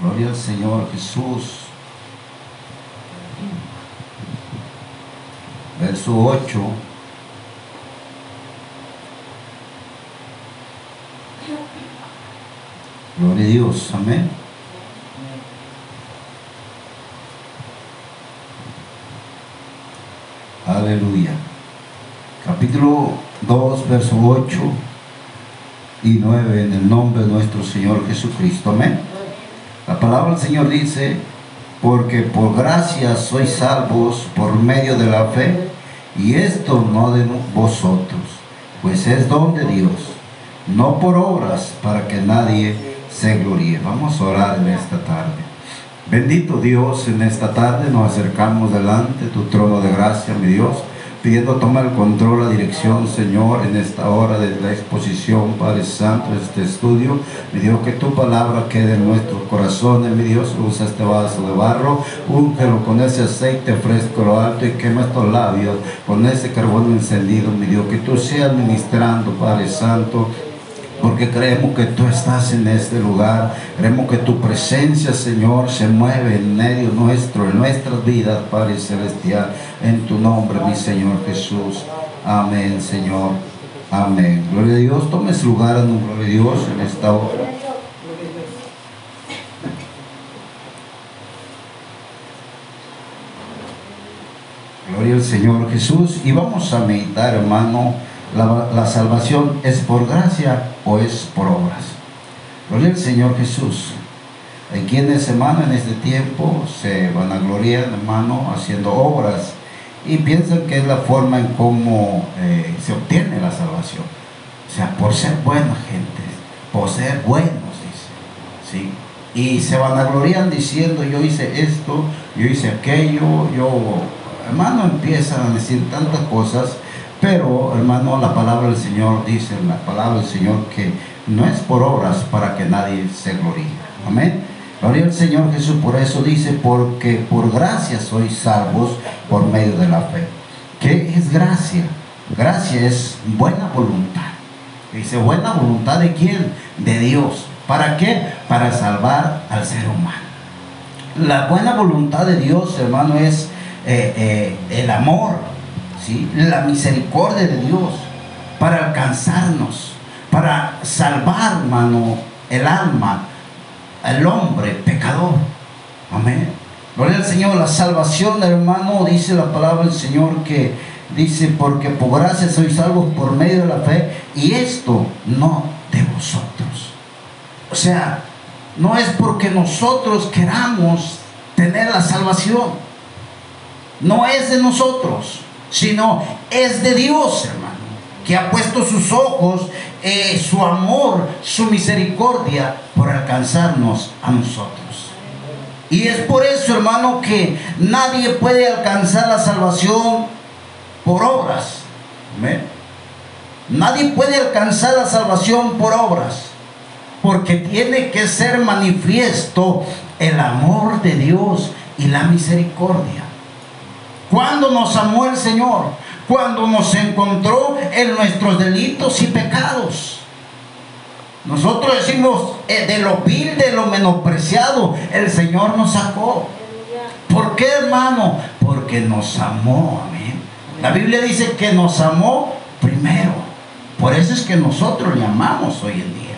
Gloria al Señor Jesús. Verso 8. Gloria a Dios. Amén. Aleluya. Capítulo 2, verso 8 y 9 en el nombre de nuestro Señor Jesucristo. Amén. La palabra del Señor dice, porque por gracia sois salvos por medio de la fe, y esto no de vosotros, pues es don de Dios, no por obras para que nadie se gloríe. Vamos a orar en esta tarde. Bendito Dios, en esta tarde nos acercamos delante de tu trono de gracia, mi Dios pidiendo toma el control, la dirección, Señor, en esta hora de la exposición, Padre Santo, este estudio. Mi que tu palabra quede en nuestros corazones, mi Dios, usa este vaso de barro, úngelo con ese aceite fresco lo alto y quema estos labios con ese carbón encendido, mi Dios, que tú seas ministrando, Padre Santo, porque creemos que tú estás en este lugar, creemos que tu presencia, Señor, se mueve en medio nuestro, en nuestras vidas, Padre Celestial, en tu nombre, mi Señor Jesús. Amén, Señor. Amén. Gloria a Dios. Tomes lugar en un gloria a Dios en esta hora. Gloria al Señor Jesús. Y vamos a meditar, hermano la, salvación es por gracia o es por obras. Gloria al Señor Jesús. Hay quienes, hermano, en este tiempo se van a gloria, hermano, haciendo obras y piensan que es la forma en cómo eh, se obtiene la salvación. O sea, por ser buena gente, por ser buenos, dice. ¿sí? Y se van a gloriar diciendo, yo hice esto, yo hice aquello, yo, hermano, empiezan a decir tantas cosas pero, hermano, la palabra del Señor dice, la palabra del Señor que no es por obras para que nadie se gloríe. Amén. Gloria al Señor Jesús, por eso dice, porque por gracia sois salvos por medio de la fe. ¿Qué es gracia? Gracia es buena voluntad. Dice, buena voluntad de quién? De Dios. ¿Para qué? Para salvar al ser humano. La buena voluntad de Dios, hermano, es eh, eh, el amor, la misericordia de Dios para alcanzarnos, para salvar, hermano, el alma, el hombre pecador. Amén. Gloria al Señor, la salvación, hermano, dice la palabra del Señor que dice, porque por gracia sois salvos por medio de la fe, y esto no de vosotros. O sea, no es porque nosotros queramos tener la salvación. No es de nosotros sino es de Dios, hermano, que ha puesto sus ojos, eh, su amor, su misericordia por alcanzarnos a nosotros. Y es por eso, hermano, que nadie puede alcanzar la salvación por obras. Nadie puede alcanzar la salvación por obras, porque tiene que ser manifiesto el amor de Dios y la misericordia. Cuando nos amó el Señor, cuando nos encontró en nuestros delitos y pecados. Nosotros decimos, eh, de lo vil, de lo menospreciado, el Señor nos sacó. ¿Por qué, hermano? Porque nos amó, amén. La Biblia dice que nos amó primero. Por eso es que nosotros le amamos hoy en día.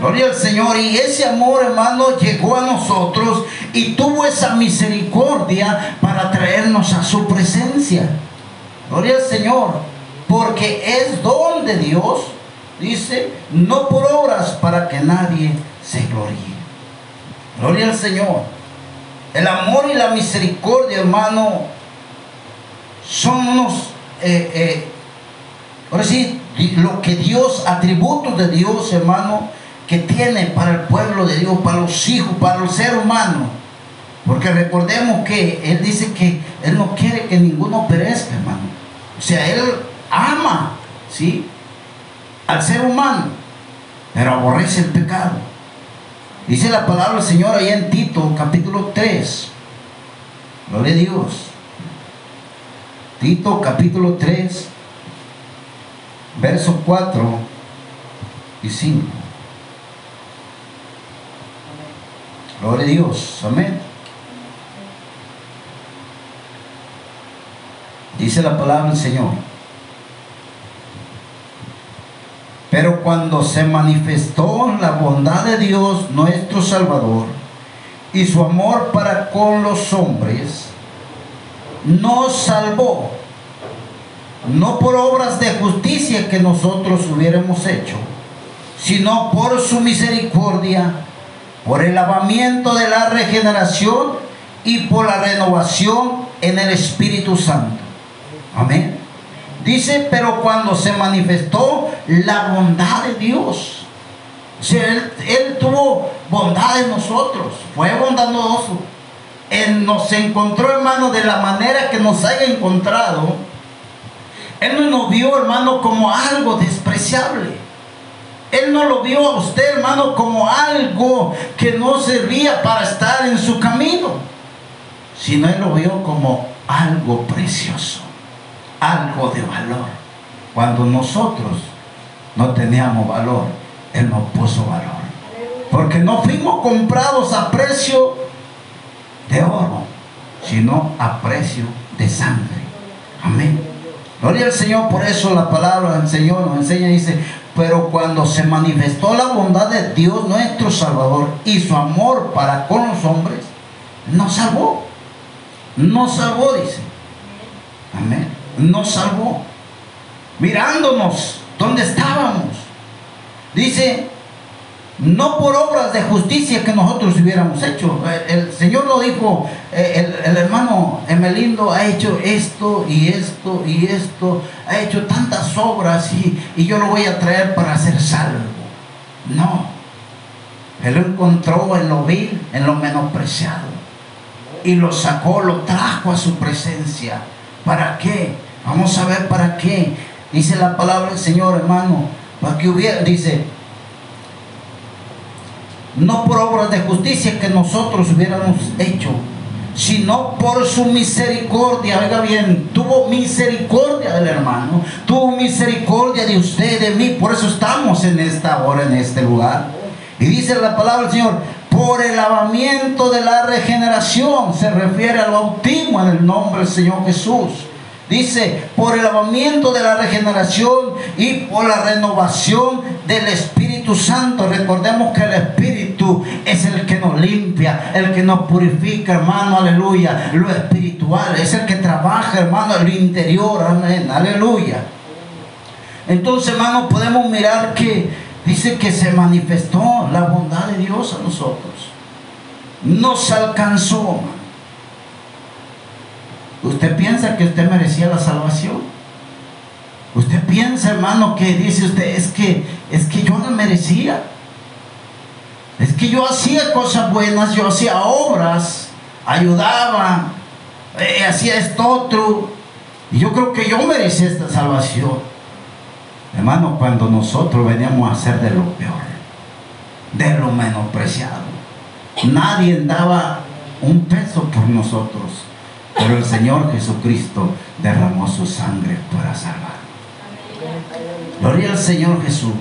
Gloria al Señor. Y ese amor, hermano, llegó a nosotros y tuvo esa misericordia para traernos a su presencia. Gloria al Señor. Porque es don de Dios, dice, no por obras para que nadie se gloríe. Gloria al Señor. El amor y la misericordia, hermano, son unos, eh, eh, ahora sí, lo que Dios, atributos de Dios, hermano, que tiene para el pueblo de Dios, para los hijos, para el ser humano. Porque recordemos que Él dice que Él no quiere que ninguno perezca, hermano. O sea, Él ama, ¿sí? Al ser humano, pero aborrece el pecado. Dice la palabra del Señor allá en Tito, capítulo 3. Gloria a Dios. Tito, capítulo 3, verso 4 y 5. Gloria a Dios. Amén. Dice la palabra del Señor. Pero cuando se manifestó la bondad de Dios, nuestro Salvador, y su amor para con los hombres, nos salvó, no por obras de justicia que nosotros hubiéramos hecho, sino por su misericordia, por el lavamiento de la regeneración y por la renovación en el Espíritu Santo. Amén. Dice, pero cuando se manifestó la bondad de Dios, él, tuvo bondad en nosotros, fue bondadoso. Él nos encontró, hermano, de la manera que nos haya encontrado. Él no nos vio, hermano, como algo despreciable. Él no lo vio a usted, hermano, como algo que no servía para estar en su camino, sino Él lo vio como algo precioso, algo de valor. Cuando nosotros no teníamos valor, Él nos puso valor. Porque no fuimos comprados a precio de oro, sino a precio de sangre. Amén. Gloria al Señor, por eso la palabra del Señor nos enseña, dice, pero cuando se manifestó la bondad de Dios nuestro Salvador y su amor para con los hombres, nos salvó. Nos salvó, dice. Amén. Nos salvó. Mirándonos donde estábamos. Dice, no por obras de justicia que nosotros hubiéramos hecho. El, Señor lo dijo, eh, el, hermano Emelindo ha hecho esto y esto y esto, ha hecho tantas obras y, y yo lo voy a traer para ser salvo. No, Él lo encontró en lo vil, en lo menospreciado y lo sacó, lo trajo a su presencia. ¿Para qué? Vamos a ver para qué. Dice la palabra del Señor, hermano, para que hubiera, dice, no por obras de justicia que nosotros hubiéramos hecho, sino por su misericordia. Oiga bien, tuvo misericordia del hermano, tuvo misericordia de usted, de mí. Por eso estamos en esta hora, en este lugar. Y dice la palabra del Señor, por el lavamiento de la regeneración, se refiere al bautismo en el nombre del Señor Jesús. Dice, por el lavamiento de la regeneración y por la renovación del Espíritu Santo. Recordemos que el Espíritu es el que nos limpia, el que nos purifica, hermano, aleluya. Lo espiritual es el que trabaja, hermano, en lo interior, amén, aleluya. Entonces, hermano, podemos mirar que dice que se manifestó la bondad de Dios a nosotros. Nos alcanzó, Usted piensa que usted merecía la salvación. Usted piensa, hermano, que dice usted, es que, es que yo no merecía. Es que yo hacía cosas buenas, yo hacía obras, ayudaba, eh, hacía esto otro. Y yo creo que yo merecía esta salvación. Hermano, cuando nosotros veníamos a hacer de lo peor, de lo menospreciado, nadie daba un peso por nosotros. Pero el Señor Jesucristo derramó su sangre para salvar. Gloria al Señor Jesús.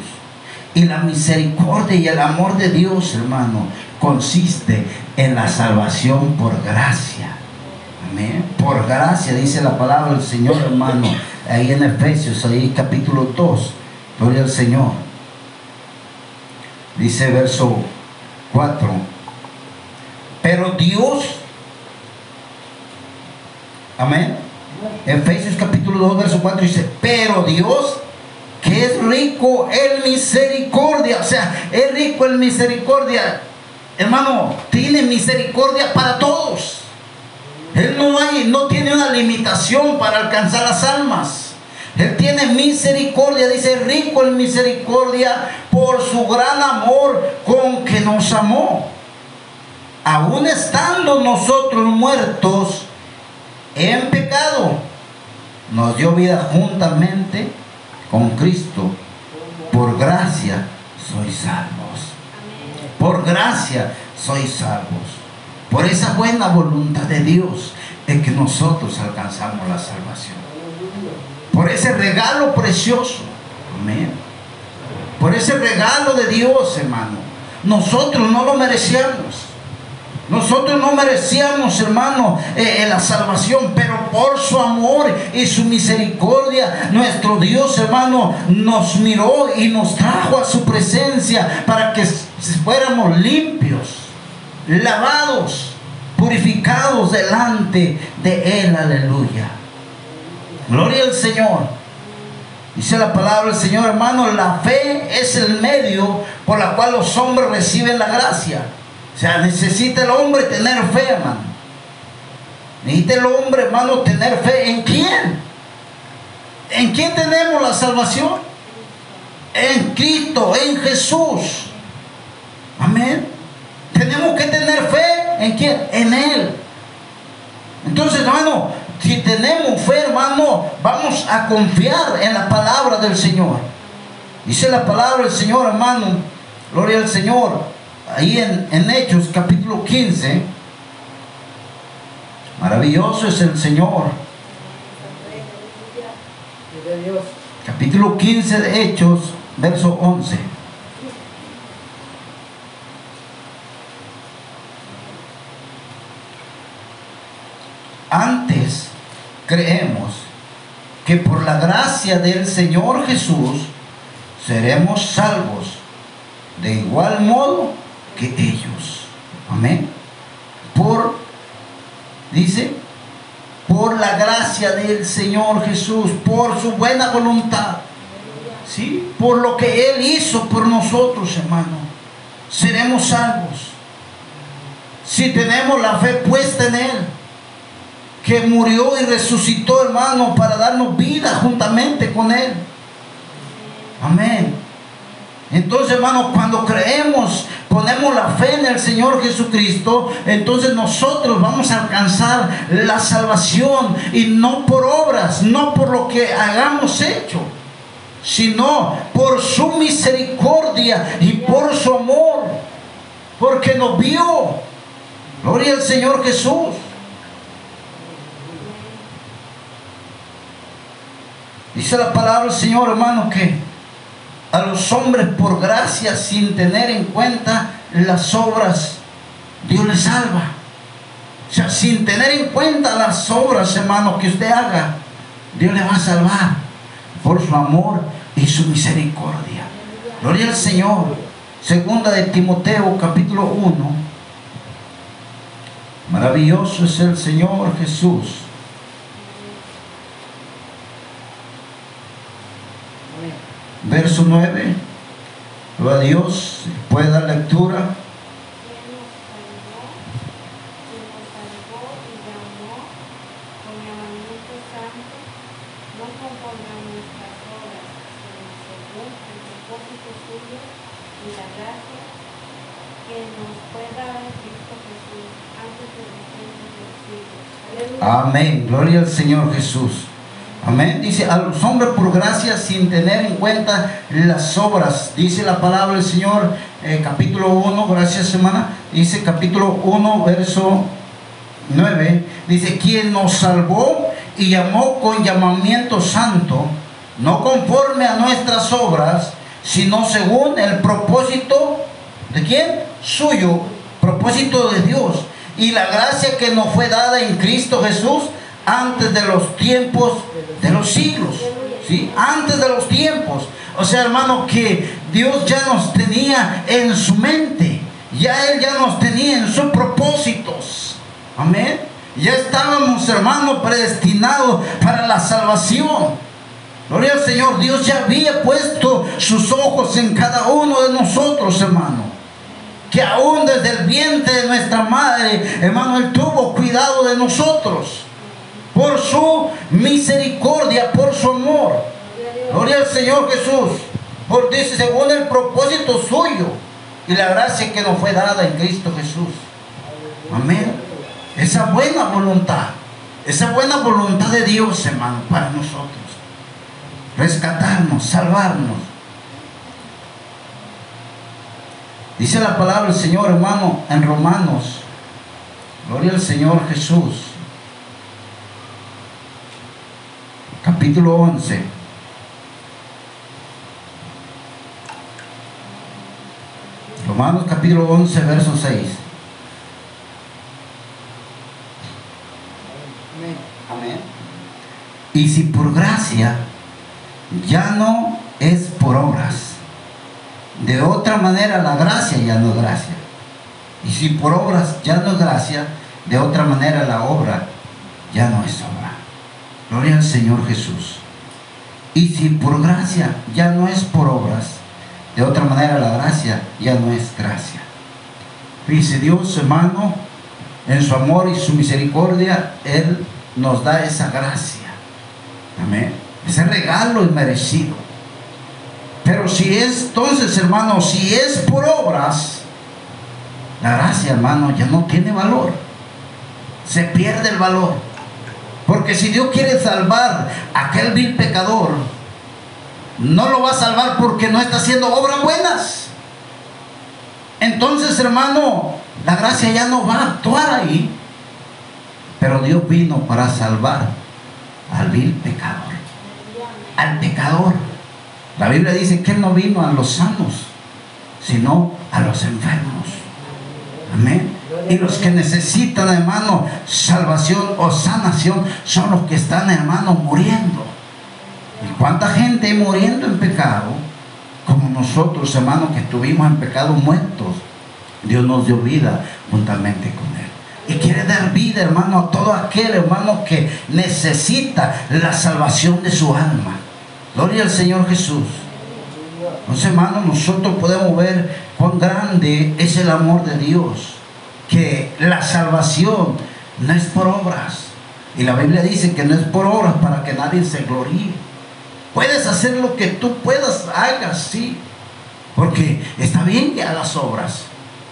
Y la misericordia y el amor de Dios, hermano, consiste en la salvación por gracia. Amén. Por gracia, dice la palabra del Señor, hermano, ahí en Efesios, ahí capítulo 2. Gloria al Señor. Dice verso 4. Pero Dios Amén. Efesios capítulo 2, verso 4 dice, pero Dios que es rico en misericordia, o sea, es rico en misericordia, hermano, tiene misericordia para todos. Él no, hay, no tiene una limitación para alcanzar las almas. Él tiene misericordia, dice rico en misericordia por su gran amor con que nos amó. Aún estando nosotros muertos en pecado, nos dio vida juntamente con Cristo. Por gracia sois salvos. Por gracia sois salvos. Por esa buena voluntad de Dios es que nosotros alcanzamos la salvación. Por ese regalo precioso. Amén. Por ese regalo de Dios, hermano. Nosotros no lo merecíamos. Nosotros no merecíamos, hermano, eh, eh, la salvación, pero por su amor y su misericordia, nuestro Dios, hermano, nos miró y nos trajo a su presencia para que fuéramos limpios, lavados, purificados delante de Él. Aleluya. Gloria al Señor. Dice la palabra del Señor, hermano, la fe es el medio por la cual los hombres reciben la gracia. O sea, necesita el hombre tener fe, hermano. Necesita el hombre, hermano, tener fe. ¿En quién? ¿En quién tenemos la salvación? En Cristo, en Jesús. Amén. Tenemos que tener fe. ¿En quién? En Él. Entonces, hermano, si tenemos fe, hermano, vamos a confiar en la palabra del Señor. Dice la palabra del Señor, hermano. Gloria al Señor ahí en, Hechos capítulo 15, maravilloso es el Señor. Capítulo 15 de Hechos, verso 11. Antes creemos que por la gracia del Señor Jesús seremos salvos de igual modo que ellos. Amén. Por, dice, por la gracia del Señor Jesús, por su buena voluntad. ¿Sí? Por lo que Él hizo por nosotros, hermano. Seremos salvos. Si tenemos la fe puesta en Él. Que murió y resucitó, hermano, para darnos vida juntamente con Él. Amén. Entonces, hermano, cuando creemos, ponemos la fe en el Señor Jesucristo, entonces nosotros vamos a alcanzar la salvación y no por obras, no por lo que hagamos hecho, sino por su misericordia y por su amor, porque nos vio. Gloria al Señor Jesús. Dice la palabra del Señor, hermano, que a los hombres por gracia sin tener en cuenta las obras, Dios les salva. O sea, sin tener en cuenta las obras, hermano, que usted haga, Dios le va a salvar por su amor y su misericordia. Gloria al Señor. Segunda de Timoteo, capítulo 1. Maravilloso es el Señor Jesús. Verso 9. Gloria a Dios. Puede dar lectura. Amén. Gloria al Señor Jesús. Amén. Dice a los hombres por gracia sin tener en cuenta las obras. Dice la palabra del Señor, eh, capítulo 1, gracias semana. Dice capítulo 1, verso 9. Dice, quien nos salvó y llamó con llamamiento santo, no conforme a nuestras obras, sino según el propósito de quién? Suyo, propósito de Dios. Y la gracia que nos fue dada en Cristo Jesús antes de los tiempos de los siglos. ¿sí? Antes de los tiempos. O sea, hermano, que Dios ya nos tenía en su mente. Ya Él ya nos tenía en sus propósitos. Amén. Ya estábamos, hermano, predestinados para la salvación. Gloria al Señor. Dios ya había puesto sus ojos en cada uno de nosotros, hermano. Que aún desde el vientre de nuestra madre, hermano, Él tuvo cuidado de nosotros por su misericordia, por su amor. Gloria al Señor Jesús. Por dice, según el propósito suyo y la gracia que nos fue dada en Cristo Jesús. Amén. Esa buena voluntad, esa buena voluntad de Dios, hermano, para nosotros. Rescatarnos, salvarnos. Dice la palabra del Señor, hermano, en Romanos. Gloria al Señor Jesús. capítulo 11. Romanos capítulo 11, verso 6. Amén. Y si por gracia ya no es por obras, de otra manera la gracia ya no es gracia. Y si por obras ya no es gracia, de otra manera la obra ya no es obra. Gloria al Señor Jesús. Y si por gracia ya no es por obras, de otra manera la gracia ya no es gracia. Dice Dios, hermano, en su amor y su misericordia, Él nos da esa gracia. Amén. Ese regalo inmerecido. Pero si es, entonces, hermano, si es por obras, la gracia, hermano, ya no tiene valor. Se pierde el valor. Porque si Dios quiere salvar a aquel vil pecador, no lo va a salvar porque no está haciendo obras buenas. Entonces, hermano, la gracia ya no va a actuar ahí. Pero Dios vino para salvar al vil pecador. Al pecador. La Biblia dice que Él no vino a los sanos, sino a los enfermos. Amén. Y los que necesitan, hermano, salvación o sanación son los que están, hermano, muriendo. ¿Y cuánta gente muriendo en pecado? Como nosotros, hermano, que estuvimos en pecado muertos. Dios nos dio vida juntamente con Él. Y quiere dar vida, hermano, a todo aquel hermano que necesita la salvación de su alma. Gloria al Señor Jesús. Entonces, hermano, nosotros podemos ver cuán grande es el amor de Dios. Que la salvación no es por obras. Y la Biblia dice que no es por obras para que nadie se gloríe. Puedes hacer lo que tú puedas, hagas, sí. Porque está bien que hagas obras.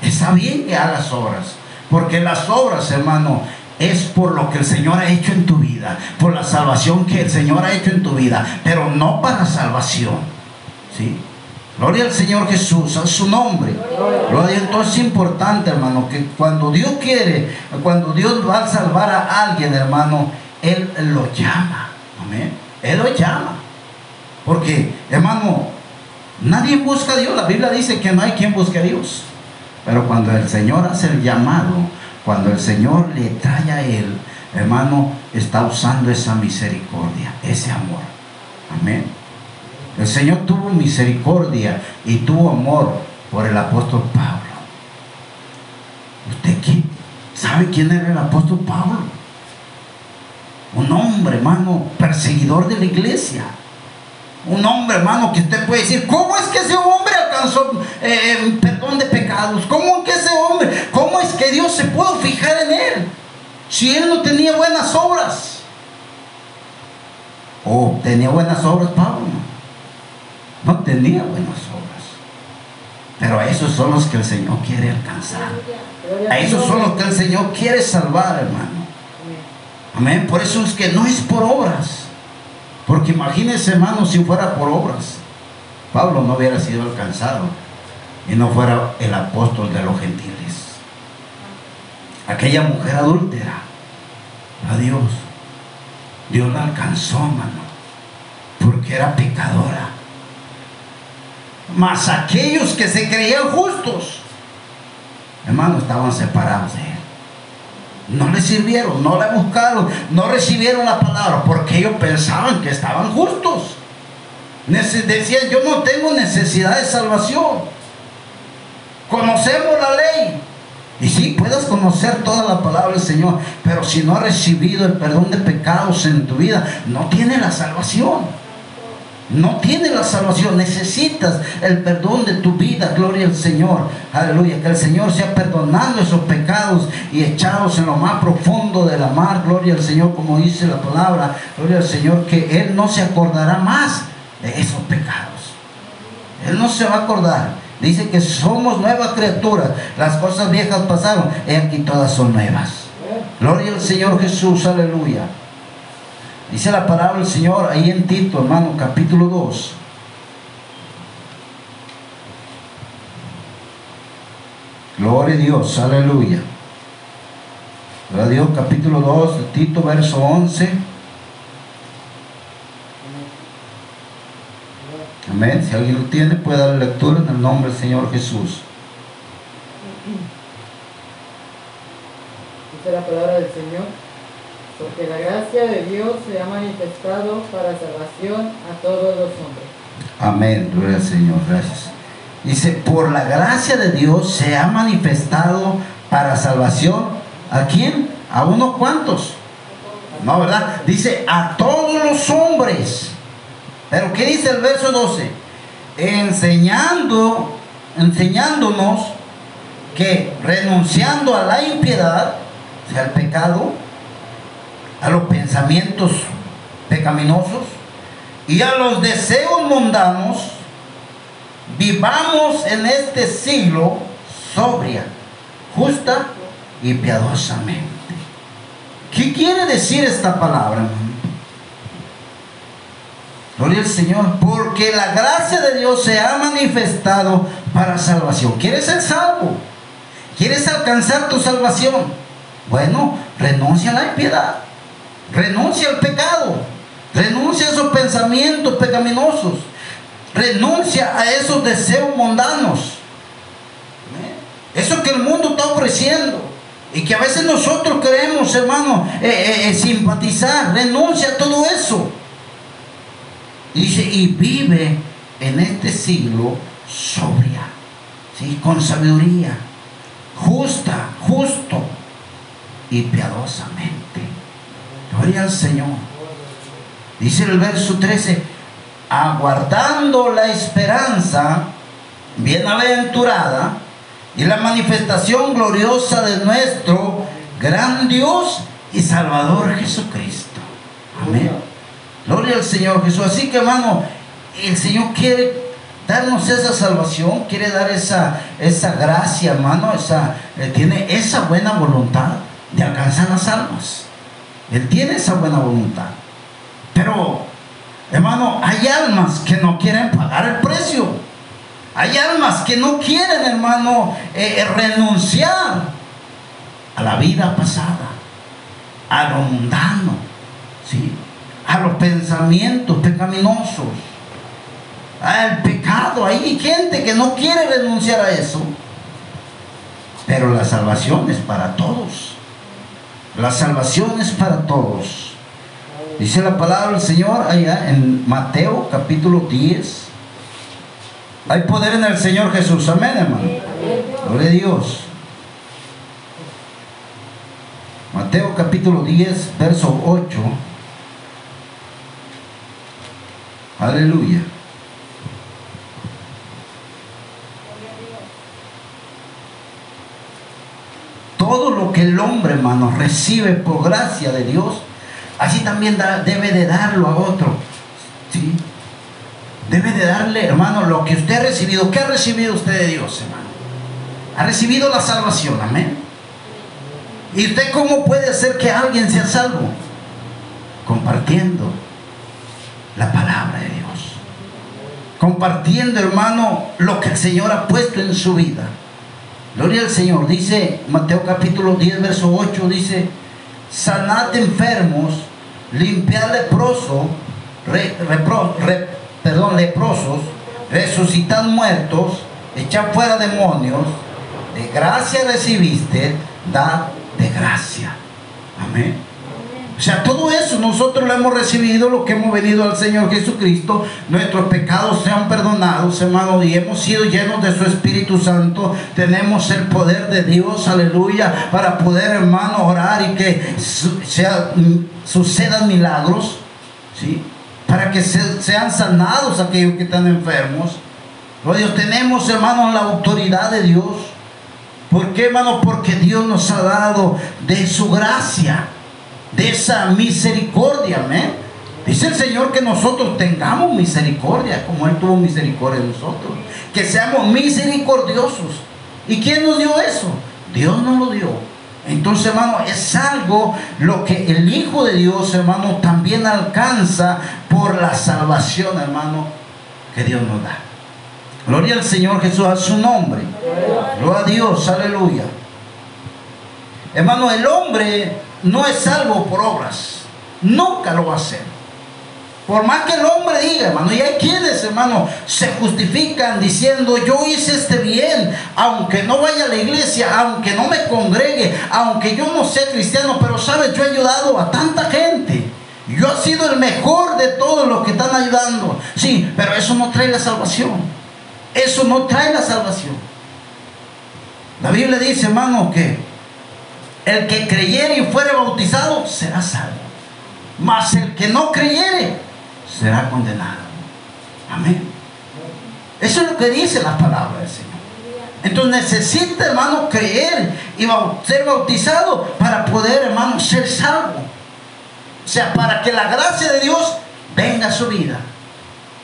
Está bien que hagas obras. Porque las obras, hermano, es por lo que el Señor ha hecho en tu vida, por la salvación que el Señor ha hecho en tu vida, pero no para salvación. ¿Sí? Gloria al Señor Jesús, a su nombre. Gloria, entonces es importante, hermano, que cuando Dios quiere, cuando Dios va a salvar a alguien, hermano, Él lo llama. Amén. Él lo llama. Porque, hermano, nadie busca a Dios. La Biblia dice que no hay quien busque a Dios. Pero cuando el Señor hace el llamado, cuando el Señor le trae a Él, hermano, está usando esa misericordia, ese amor. Amén. El Señor tuvo misericordia y tuvo amor por el apóstol Pablo. ¿Usted quién? ¿Sabe quién era el apóstol Pablo? Un hombre, hermano, perseguidor de la iglesia. Un hombre, hermano, que usted puede decir, ¿cómo es que ese hombre alcanzó eh, perdón de pecados? ¿Cómo es que ese hombre, cómo es que Dios se pudo fijar en él? Si él no tenía buenas obras. Oh, tenía buenas obras, Pablo. No tenía buenas obras. Pero a esos son los que el Señor quiere alcanzar. A esos son los que el Señor quiere salvar, hermano. Amén. Por eso es que no es por obras. Porque imagínense, hermano, si fuera por obras, Pablo no hubiera sido alcanzado y no fuera el apóstol de los gentiles. Aquella mujer adúltera, a Dios, Dios la alcanzó, hermano, porque era pecadora. Mas aquellos que se creían justos, hermano, estaban separados de él. No le sirvieron, no le buscaron, no recibieron la palabra porque ellos pensaban que estaban justos. Decían, yo no tengo necesidad de salvación. Conocemos la ley. Y sí, puedes conocer toda la palabra del Señor, pero si no has recibido el perdón de pecados en tu vida, no tiene la salvación. No tiene la salvación, necesitas el perdón de tu vida, gloria al Señor, aleluya, que el Señor sea perdonando esos pecados y echados en lo más profundo de la mar, gloria al Señor, como dice la palabra, gloria al Señor, que Él no se acordará más de esos pecados. Él no se va a acordar. Dice que somos nuevas criaturas, las cosas viejas pasaron, y aquí todas son nuevas. Gloria al Señor Jesús, aleluya. Dice la palabra del Señor ahí en Tito, hermano, capítulo 2. Gloria a Dios, aleluya. Gloria a Dios, capítulo 2, de Tito, verso 11. Amén. Si alguien lo tiene, puede dar lectura en el nombre del Señor Jesús. Dice la palabra del Señor. Porque la gracia de Dios se ha manifestado para salvación a todos los hombres. Amén, gloria al Señor, gracias. Dice, por la gracia de Dios se ha manifestado para salvación. ¿A quién? ¿A unos cuantos? No, ¿verdad? Dice, a todos los hombres. Pero ¿qué dice el verso 12? Enseñando, enseñándonos que renunciando a la impiedad, o sea, al pecado, a los pensamientos pecaminosos y a los deseos mundanos, vivamos en este siglo sobria, justa y piadosamente. ¿Qué quiere decir esta palabra? Gloria al Señor, porque la gracia de Dios se ha manifestado para salvación. ¿Quieres ser salvo? ¿Quieres alcanzar tu salvación? Bueno, renuncia a la impiedad, renuncia al pecado, renuncia a esos pensamientos pecaminosos, renuncia a esos deseos mundanos. Eso que el mundo está ofreciendo y que a veces nosotros queremos, hermano, eh, eh, eh, simpatizar, renuncia a todo eso. Dice, y vive en este siglo sobria, ¿sí? con sabiduría, justa, justo y piadosamente. Gloria al Señor. Dice el verso 13, aguardando la esperanza bienaventurada y la manifestación gloriosa de nuestro gran Dios y Salvador Jesucristo. Amén. Gloria al Señor Jesús. Así que hermano, el Señor quiere darnos esa salvación, quiere dar esa, esa gracia, hermano, esa, Él tiene esa buena voluntad de alcanzar las almas. Él tiene esa buena voluntad. Pero, hermano, hay almas que no quieren pagar el precio. Hay almas que no quieren, hermano, eh, eh, renunciar a la vida pasada, a lo mundano, ¿sí? a los pensamientos pecaminosos, al pecado. Hay gente que no quiere renunciar a eso. Pero la salvación es para todos. La salvación es para todos. Dice la palabra del Señor allá en Mateo capítulo 10. Hay poder en el Señor Jesús. Amén, hermano. Gloria a Dios. Mateo capítulo 10, verso 8. Aleluya. Todo lo que el hombre, hermano, recibe por gracia de Dios, así también debe de darlo a otro. ¿Sí? Debe de darle, hermano, lo que usted ha recibido. ¿Qué ha recibido usted de Dios, hermano? Ha recibido la salvación, amén. ¿Y usted cómo puede hacer que alguien sea salvo? Compartiendo la palabra de Dios. Compartiendo, hermano, lo que el Señor ha puesto en su vida. Gloria al Señor. Dice Mateo capítulo 10, verso 8, dice, sanad enfermos, limpiad leproso, re- perdón, leprosos, resucitad muertos, echad fuera demonios, de gracia recibiste, dad de gracia. Amén. O sea, todo eso nosotros lo hemos recibido, lo que hemos venido al Señor Jesucristo, nuestros pecados sean perdonados, hermano, y hemos sido llenos de su Espíritu Santo. Tenemos el poder de Dios, aleluya, para poder, hermano, orar y que mm, sucedan milagros, ¿sí? Para que se- sean sanados aquellos que están enfermos. Dios, tenemos, hermano, la autoridad de Dios. ¿Por qué, hermano? Porque Dios nos ha dado de su gracia, de esa misericordia, amén. Dice el Señor que nosotros tengamos misericordia, como Él tuvo misericordia de nosotros. Que seamos misericordiosos. ¿Y quién nos dio eso? Dios nos lo dio. Entonces, hermano, es algo lo que el Hijo de Dios, hermano, también alcanza por la salvación, hermano, que Dios nos da. Gloria al Señor Jesús a su nombre. Gloria a Dios, aleluya. Hermano, el hombre no es salvo por obras. Nunca lo va a hacer. Por más que el hombre diga, hermano, y hay quienes, hermano, se justifican diciendo, yo hice este bien, aunque no vaya a la iglesia, aunque no me congregue, aunque yo no sea cristiano, pero sabes, yo he ayudado a tanta gente. Yo he sido el mejor de todos los que están ayudando. Sí, pero eso no trae la salvación. Eso no trae la salvación. La Biblia dice, hermano, que el que creyere y fuere bautizado será salvo. Mas el que no creyere será condenado. Amén. Eso es lo que dice la palabra del Señor. Entonces necesita, hermano, creer y ser bautizado para poder, hermano, ser salvo. O sea, para que la gracia de Dios venga a su vida.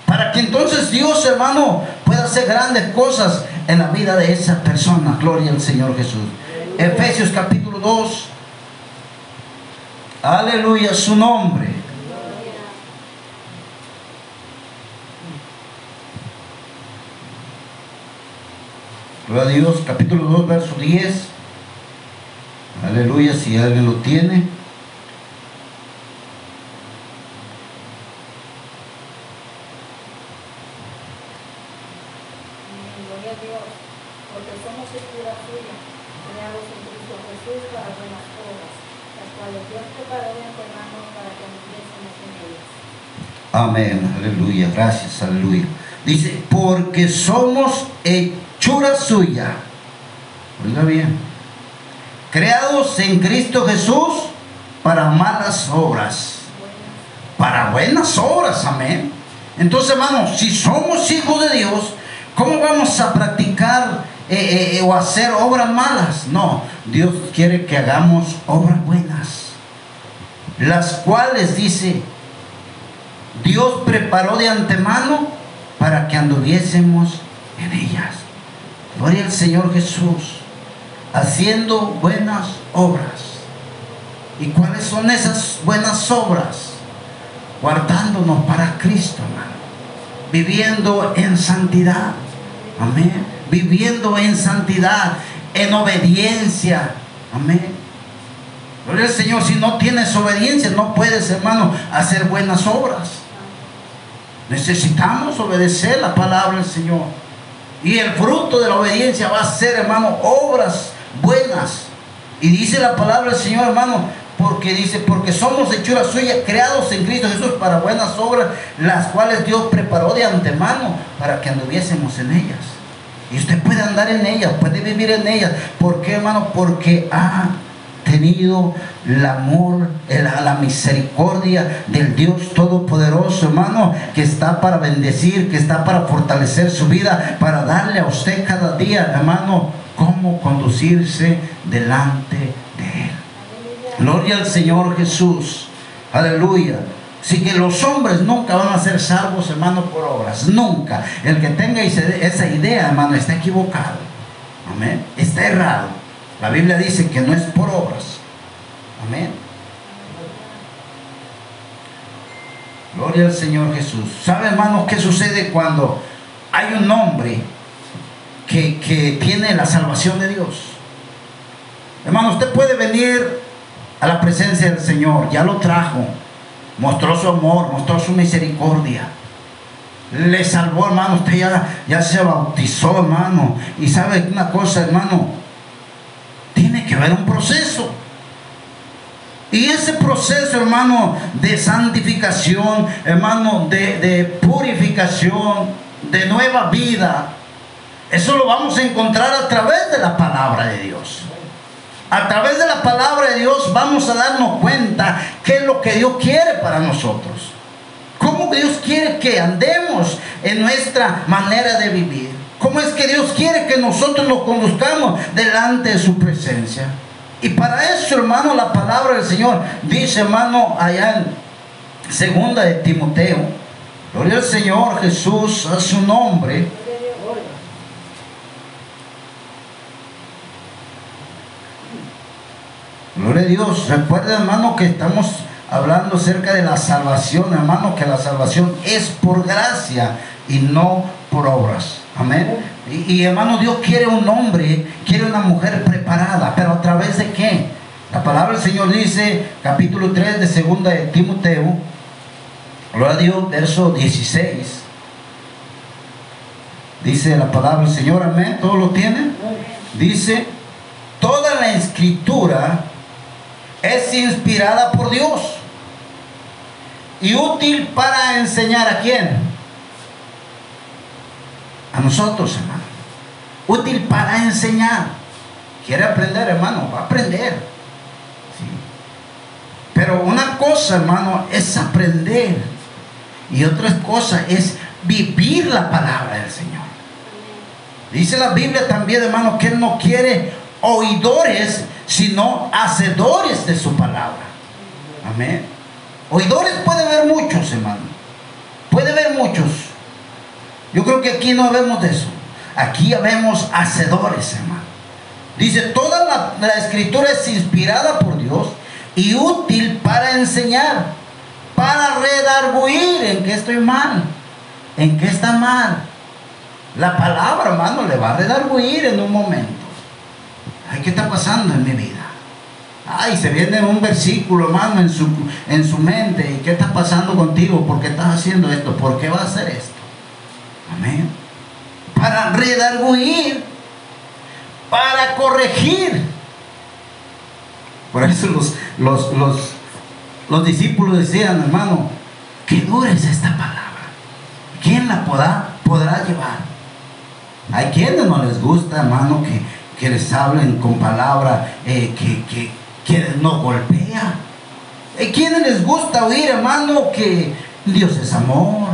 Para que entonces Dios, hermano, pueda hacer grandes cosas en la vida de esa persona. Gloria al Señor Jesús. Efesios capítulo 2. Aleluya, su nombre. Gloria a Dios, capítulo 2, verso 10. Aleluya, si alguien lo tiene. Gloria a Dios, porque somos escritura suya, creados en Cristo Jesús para buenas obras, las cuales Dios preparó de antemano para que anduviésemos en ellas. Amén, aleluya, gracias, aleluya. Dice, porque somos hechura suya. Oiga bien. Creados en Cristo Jesús para malas obras. Para buenas obras, amén. Entonces, hermanos, si somos hijos de Dios, ¿cómo vamos a practicar eh, eh, eh, o hacer obras malas? No, Dios quiere que hagamos obras buenas. Las cuales, dice, Dios preparó de antemano para que anduviésemos en ellas. Gloria al Señor Jesús, haciendo buenas obras. ¿Y cuáles son esas buenas obras? Guardándonos para Cristo, hermano. Viviendo en santidad. Amén. Viviendo en santidad, en obediencia. Amén. Gloria al Señor, si no tienes obediencia, no puedes, hermano, hacer buenas obras. Necesitamos obedecer la palabra del Señor. Y el fruto de la obediencia va a ser, hermano, obras buenas. Y dice la palabra del Señor, hermano, porque dice, porque somos hechura suya, creados en Cristo Jesús para buenas obras, las cuales Dios preparó de antemano para que anduviésemos en ellas. Y usted puede andar en ellas, puede vivir en ellas. ¿Por qué, hermano? Porque ha tenido el amor, la, la misericordia del Dios Todopoderoso, hermano, que está para bendecir, que está para fortalecer su vida, para darle a usted cada día, hermano, cómo conducirse delante de Él. Gloria al Señor Jesús. Aleluya. Así que los hombres nunca van a ser salvos, hermano, por obras. Nunca. El que tenga esa idea, hermano, está equivocado. Amén. Está errado. La Biblia dice que no es por obras. Amén. Gloria al Señor Jesús. ¿Sabe, hermano, qué sucede cuando hay un hombre que, que tiene la salvación de Dios? Hermano, usted puede venir a la presencia del Señor, ya lo trajo, mostró su amor, mostró su misericordia. Le salvó, hermano, usted ya, ya se bautizó, hermano. Y sabe una cosa, hermano, tiene que haber un proceso. Y ese proceso, hermano, de santificación, hermano, de, de purificación, de nueva vida, eso lo vamos a encontrar a través de la palabra de Dios. A través de la palabra de Dios vamos a darnos cuenta qué es lo que Dios quiere para nosotros. Cómo Dios quiere que andemos en nuestra manera de vivir. Cómo es que Dios quiere que nosotros nos conduzcamos delante de su presencia. Y para eso, hermano, la palabra del Señor dice, hermano, allá en segunda de Timoteo, gloria al Señor Jesús, a su nombre. Gloria a Dios. Recuerda, hermano, que estamos hablando acerca de la salvación, hermano, que la salvación es por gracia y no por obras. Amén. Y, y, hermano, Dios quiere un hombre, quiere una mujer preparada, pero a través de qué? La palabra del Señor dice, capítulo 3 de segunda de Timoteo, Gloria a Dios, verso 16. Dice la palabra del Señor, amén. ¿Todo lo tienen? Dice, toda la escritura es inspirada por Dios y útil para enseñar a quién? Nosotros, hermano. Útil para enseñar. ¿Quiere aprender, hermano? Va a aprender. Sí. Pero una cosa, hermano, es aprender. Y otra cosa es vivir la palabra del Señor. Dice la Biblia también, hermano, que Él no quiere oidores, sino hacedores de su palabra. Amén. Oidores puede haber muchos, hermano. Puede haber muchos. Yo creo que aquí no vemos de eso. Aquí vemos hacedores, hermano. Dice, toda la, escritura es inspirada por Dios y útil para enseñar, para redarguir en que estoy mal, en que está mal. La palabra, hermano, le va a redarguir en un momento. Ay, ¿qué está pasando en mi vida? Ay, se viene un versículo, hermano, en su, en su mente. ¿Y qué está pasando contigo? ¿Por qué estás haciendo esto? ¿Por qué vas a hacer esto? Amén. Para redarguir, para corregir. Por eso los, los, los, los discípulos decían, hermano, que dura es esta palabra. ¿Quién la podrá, podrá llevar? Hay quienes no les gusta, hermano, que, que les hablen con palabra eh, que, que, que no golpea. Hay quienes les gusta oír, hermano, que Dios es amor.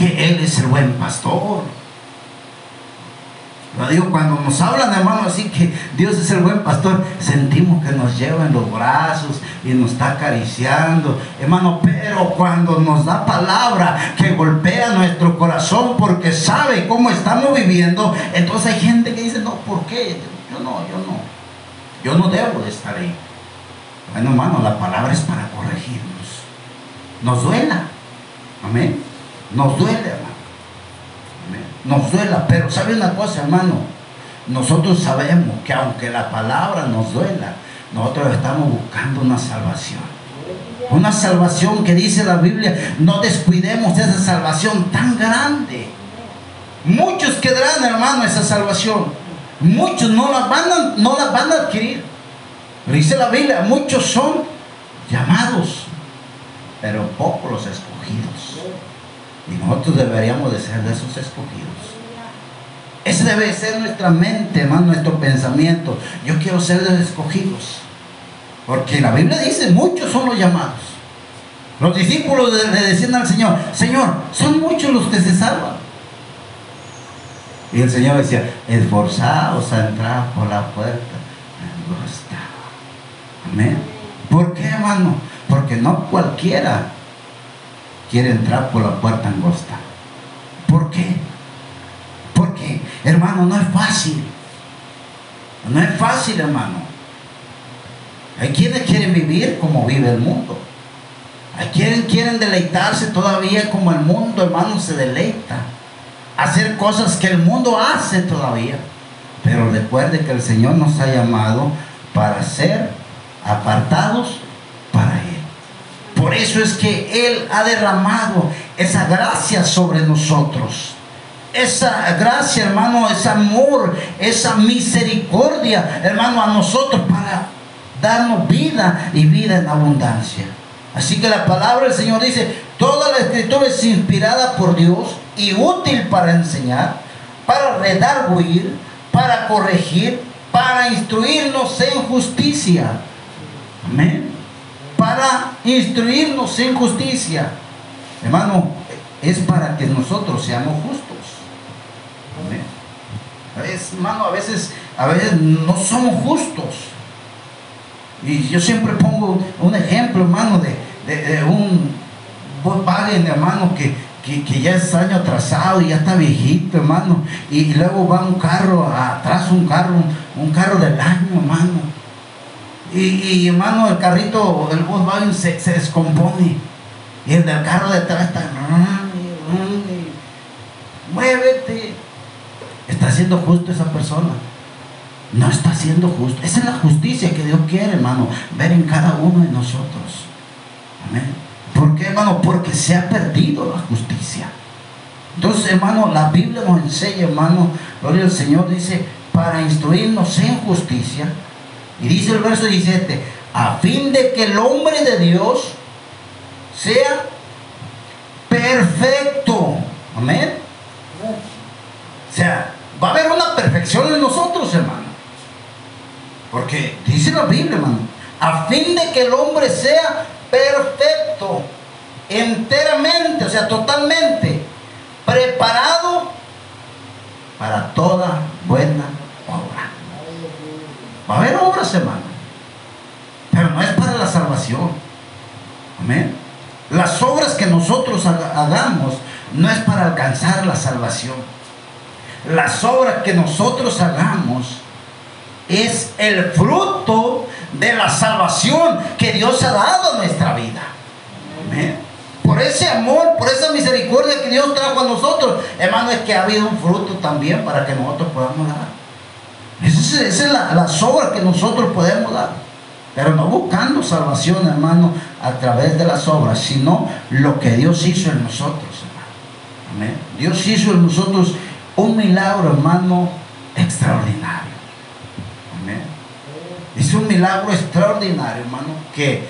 Que Él es el buen pastor. Lo digo, cuando nos hablan, hermano, así que Dios es el buen pastor, sentimos que nos lleva en los brazos y nos está acariciando, hermano, pero cuando nos da palabra que golpea nuestro corazón porque sabe cómo estamos viviendo, entonces hay gente que dice, no, ¿por qué? Yo no, yo no, yo no debo de estar ahí. Bueno, hermano, la palabra es para corregirnos. Nos duela, amén, nos duele, hermano nos duela, pero sabe una cosa, hermano, nosotros sabemos que aunque la palabra nos duela, nosotros estamos buscando una salvación. Una salvación que dice la Biblia, no descuidemos esa salvación tan grande. Muchos quedarán, hermano, esa salvación. Muchos no la van a, no la van a adquirir. dice la Biblia, muchos son llamados, pero pocos los escogidos. Y nosotros deberíamos de ser de esos escogidos. Ese debe ser nuestra mente, hermano, nuestro pensamiento. Yo quiero ser de los escogidos. Porque la Biblia dice, muchos son los llamados. Los discípulos le decían al Señor, Señor, son muchos los que se salvan. Y el Señor decía, esforzados a entrar por la puerta. Amén. ¿Por qué, hermano? Porque no cualquiera quiere entrar por la puerta angosta. ¿Por qué? Porque, hermano, no es fácil. No es fácil, hermano. Hay quienes quieren vivir como vive el mundo. Hay quienes quieren deleitarse todavía como el mundo, hermano, se deleita. Hacer cosas que el mundo hace todavía. Pero recuerde que el Señor nos ha llamado para ser apartados para Él. Por eso es que Él ha derramado esa gracia sobre nosotros. Esa gracia, hermano, ese amor, esa misericordia, hermano, a nosotros para darnos vida y vida en abundancia. Así que la palabra del Señor dice, toda la escritura es inspirada por Dios y útil para enseñar, para redarguir, para corregir, para instruirnos en justicia. Amén para instruirnos en justicia. Hermano, es para que nosotros seamos justos. Hermano, a veces, a veces no somos justos. Y yo siempre pongo un ejemplo, hermano, de, de, un Volkswagen, hermano, que, que, ya es año atrasado y ya está viejito, hermano. Y, luego va un carro atrás, un carro, un carro del año, hermano y, hermano, el carrito, el Volkswagen se, se descompone. Y el del carro detrás está. Muévete. ¿Está siendo justo esa persona? No está siendo justo. Esa es la justicia que Dios quiere, hermano, ver en cada uno de nosotros. Amén. ¿Por qué, hermano? Porque se ha perdido la justicia. Entonces, hermano, la Biblia nos enseña, hermano, gloria al Señor, dice, para instruirnos en justicia. Y dice el verso 17, a fin de que el hombre de Dios sea perfecto. Amén. O sea, va a haber una perfección en nosotros, hermano. Porque dice la Biblia, hermano, a fin de que el hombre sea perfecto, enteramente, o sea, totalmente preparado para toda buena obra. Va a haber obras, hermano, pero no es para la salvación. Amén. Las obras que nosotros hagamos no es para alcanzar la salvación. Las obras que nosotros hagamos es el fruto de la salvación que Dios ha dado a nuestra vida. Amén. Por ese amor, por esa misericordia que Dios trajo a nosotros, hermano, es que ha habido un fruto también para que nosotros podamos dar. Esa es, la, la obras que nosotros podemos dar. Pero no buscando salvación, hermano, a través de las obras, sino lo que Dios hizo en nosotros, hermano. Amén. Dios hizo en nosotros un milagro, hermano, extraordinario. Amén. Hizo un milagro extraordinario, hermano, que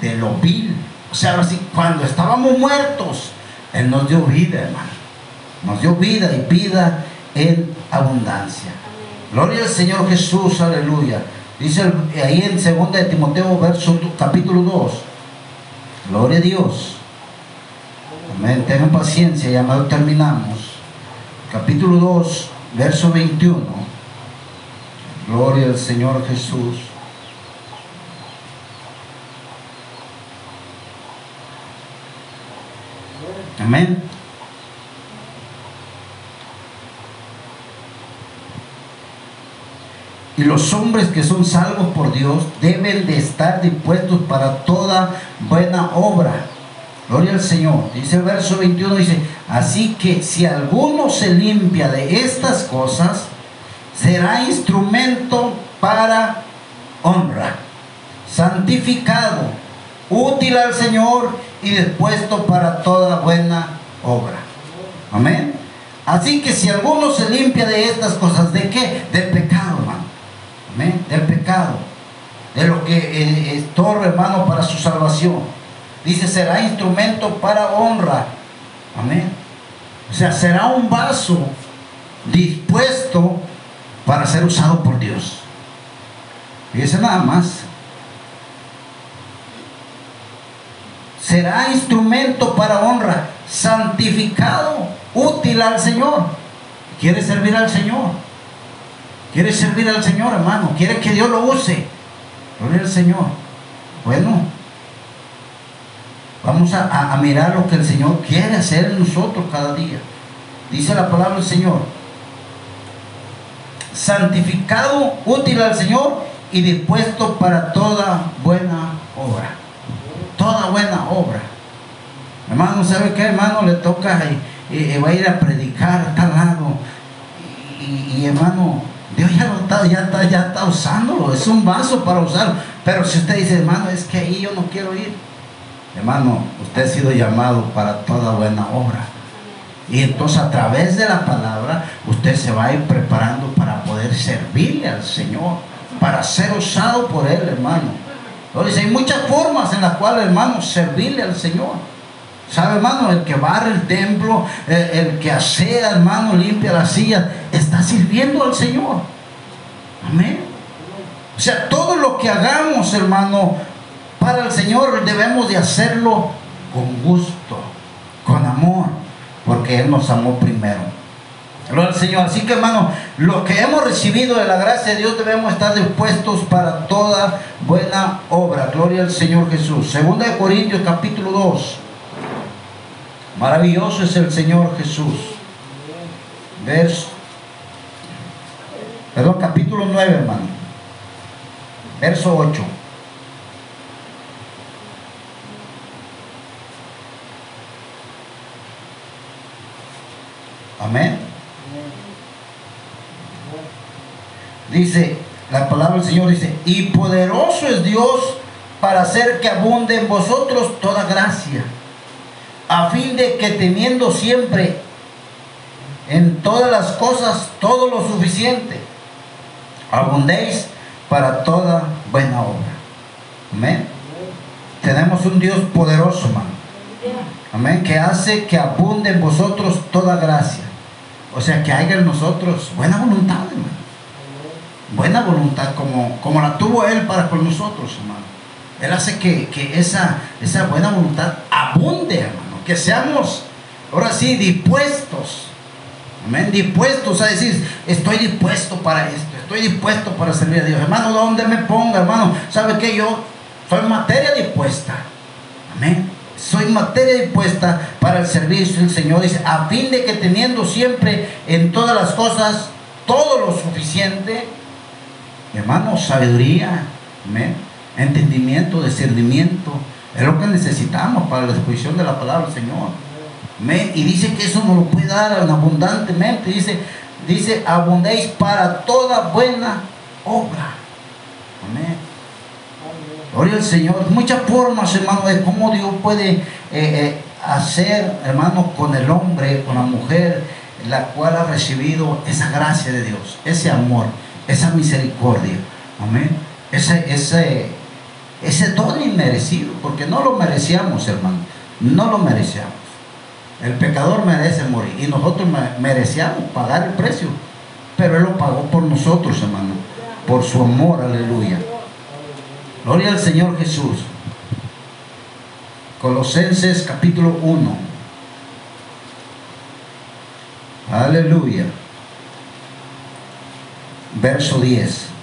de lo vil, o sea, así, cuando estábamos muertos, Él nos dio vida, hermano. Nos dio vida y vida en abundancia. Gloria al Señor Jesús, aleluya. Dice ahí en 2 de Timoteo, verso, capítulo 2. Gloria a Dios. Amén. Tengan paciencia, ya no terminamos. Capítulo 2, verso 21. Gloria al Señor Jesús. Amén. Y los hombres que son salvos por Dios deben de estar dispuestos para toda buena obra. Gloria al Señor. Dice el verso 21, dice, así que si alguno se limpia de estas cosas, será instrumento para honra, santificado, útil al Señor y dispuesto para toda buena obra. Amén. Así que si alguno se limpia de estas cosas, ¿de qué? Del pecado, hermano del pecado, de lo que estorba, hermano, para su salvación. Dice, será instrumento para honra. Amén. O sea, será un vaso dispuesto para ser usado por Dios. Fíjese nada más. Será instrumento para honra, santificado, útil al Señor. Quiere servir al Señor. Quiere servir al Señor, hermano. Quiere que Dios lo use. Gloria al Señor. Bueno, vamos a, mirar lo que el Señor quiere hacer en nosotros cada día. Dice la palabra del Señor. Santificado, útil al Señor y dispuesto para toda buena obra. Toda buena obra. Hermano, ¿sabe qué, hermano? Le toca y, va a ir a predicar a tal lado. y hermano, Dios ya lo está, ya está, ya está usándolo, es un vaso para usarlo. Pero si usted dice, hermano, es que ahí yo no quiero ir. Hermano, usted ha sido llamado para toda buena obra. Y entonces a través de la palabra usted se va a ir preparando para poder servirle al Señor, para ser usado por Él, hermano. Entonces hay muchas formas en las cuales, hermano, servirle al Señor. ¿Sabe, hermano? El que barre el templo, el, que asea, hermano, limpia la silla, está sirviendo al Señor. Amén. O sea, todo lo que hagamos, hermano, para el Señor debemos de hacerlo con gusto, con amor, porque Él nos amó primero. Gloria al Señor. Así que, hermano, lo que hemos recibido de la gracia de Dios debemos estar dispuestos para toda buena obra. Gloria al Señor Jesús. Segunda de Corintios, capítulo 2. Maravilloso es el Señor Jesús. Verso, perdón, capítulo 9, hermano. Verso 8. Amén. Dice, la palabra del Señor dice, y poderoso es Dios para hacer que abunde en vosotros toda gracia, a fin de que teniendo siempre en todas las cosas todo lo suficiente, abundéis para toda buena obra. Amén. Tenemos un Dios poderoso, hermano. Amén. Que hace que abunde en vosotros toda gracia. O sea, que haya en nosotros buena voluntad, hermano. Buena voluntad como, como la tuvo Él para con nosotros, hermano. Él hace que, que esa, esa buena voluntad abunde, hermano. Que seamos, ahora sí, dispuestos. Amén. Dispuestos a decir, estoy dispuesto para esto. Estoy dispuesto para servir a Dios. Hermano, ¿dónde me ponga, hermano? ¿Sabe que Yo soy materia dispuesta. Amén. Soy materia dispuesta para el servicio del Señor. Dice, a fin de que teniendo siempre en todas las cosas todo lo suficiente, hermano, sabiduría, amén, entendimiento, discernimiento, es lo que necesitamos para la exposición de la palabra del Señor. Amén. Y dice que eso nos lo puede dar abundantemente. Dice, dice, abundéis para toda buena obra. Amén. Gloria al Señor. Muchas formas, hermano, de cómo Dios puede eh, eh, hacer, hermano, con el hombre, con la mujer, la cual ha recibido esa gracia de Dios, ese amor, esa misericordia. Amén. Ese, ese, ese don inmerecido, porque no lo merecíamos, hermano. No lo merecíamos. El pecador merece morir y nosotros merecíamos pagar el precio. Pero Él lo pagó por nosotros, hermano. Por su amor, aleluya. Gloria al Señor Jesús. Colosenses capítulo 1. Aleluya. Verso 10.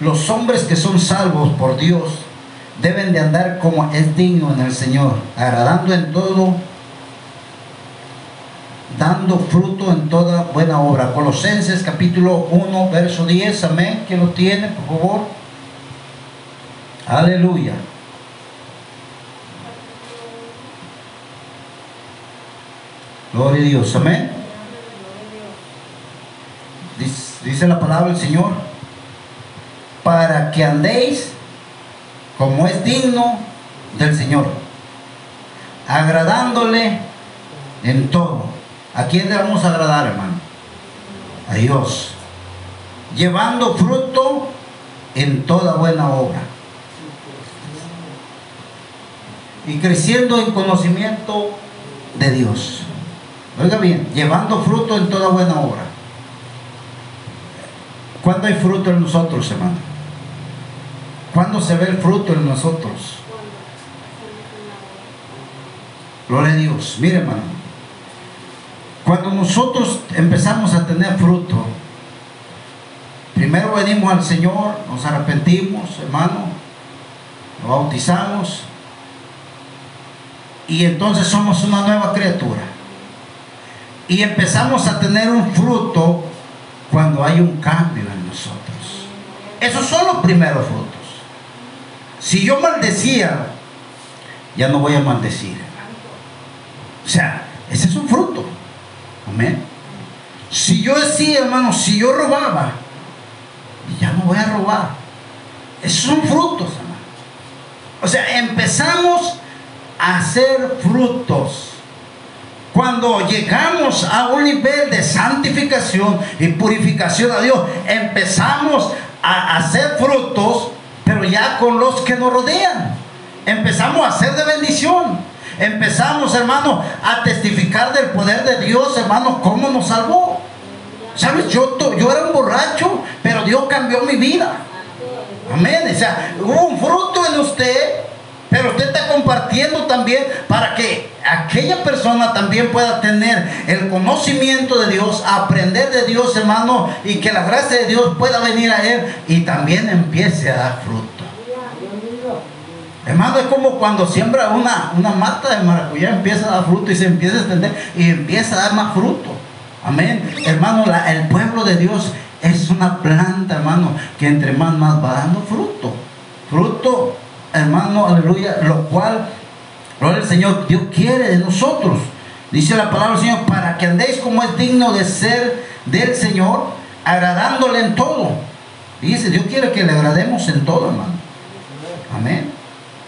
Los hombres que son salvos por Dios deben de andar como es digno en el Señor, agradando en todo, dando fruto en toda buena obra. Colosenses capítulo 1, verso 10, amén, que lo tiene, por favor. Aleluya. Gloria a Dios, amén. Dice, la palabra del Señor, para que andéis como es digno del Señor, agradándole en todo. ¿A quién le vamos a agradar, hermano? A Dios. Llevando fruto en toda buena obra. Y creciendo en conocimiento de Dios. Oiga bien, llevando fruto en toda buena obra. ¿Cuándo hay fruto en nosotros, hermano? ¿Cuándo se ve el fruto en nosotros? Gloria a Dios. Mire, hermano. Cuando nosotros empezamos a tener fruto, primero venimos al Señor, nos arrepentimos, hermano, nos bautizamos y entonces somos una nueva criatura. Y empezamos a tener un fruto cuando hay un cambio en nosotros. Esos son los primeros frutos. Si yo maldecía, ya no voy a maldecir. O sea, ese es un fruto. Amén. Si yo decía, hermano, si yo robaba, ya no voy a robar. Esos son frutos, hermano. O sea, empezamos a hacer frutos. Cuando llegamos a un nivel de santificación y purificación a Dios, empezamos a hacer frutos, pero ya con los que nos rodean. Empezamos a ser de bendición. Empezamos, hermano, a testificar del poder de Dios, hermano, cómo nos salvó. ¿Sabes? Yo, yo era un borracho, pero Dios cambió mi vida. Amén. O sea, hubo un fruto en usted, pero usted está compartiendo también para que aquella persona también pueda tener el conocimiento de Dios, aprender de Dios, hermano, y que la gracia de Dios pueda venir a él y también empiece a dar fruto. Hermano, es como cuando siembra una, una mata de maracuyá, empieza a dar fruto y se empieza a extender y empieza a dar más fruto. Amén. Hermano, el pueblo de Dios es una planta, hermano, que entre más más va dando fruto. Fruto, hermano, aleluya, lo cual, gloria al Señor, Dios quiere de nosotros. Dice la palabra del Señor, para que andéis como es digno de ser del Señor, agradándole en todo. Dice, Dios quiere que le agrademos en todo, hermano. Amén.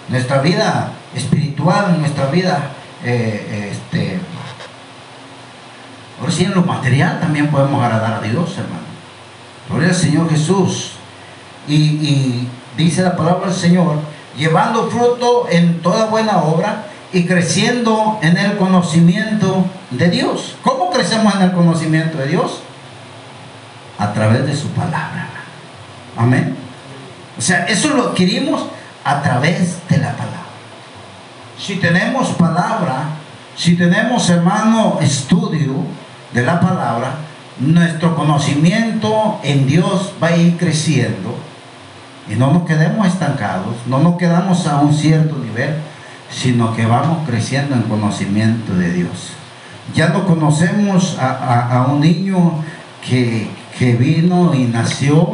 Nuestra vida espiritual, nuestra vida, eh, este, por si en lo material también podemos agradar a Dios, hermano. Gloria al Señor Jesús. Y, y dice la palabra del Señor, llevando fruto en toda buena obra y creciendo en el conocimiento de Dios. ¿Cómo crecemos en el conocimiento de Dios? A través de su palabra. Amén. O sea, eso lo adquirimos a través de la palabra. Si tenemos palabra, si tenemos, hermano, estudio de la palabra, nuestro conocimiento en Dios va a ir creciendo y no nos quedemos estancados, no nos quedamos a un cierto nivel, sino que vamos creciendo en conocimiento de Dios. Ya no conocemos a, un niño que, que vino y nació,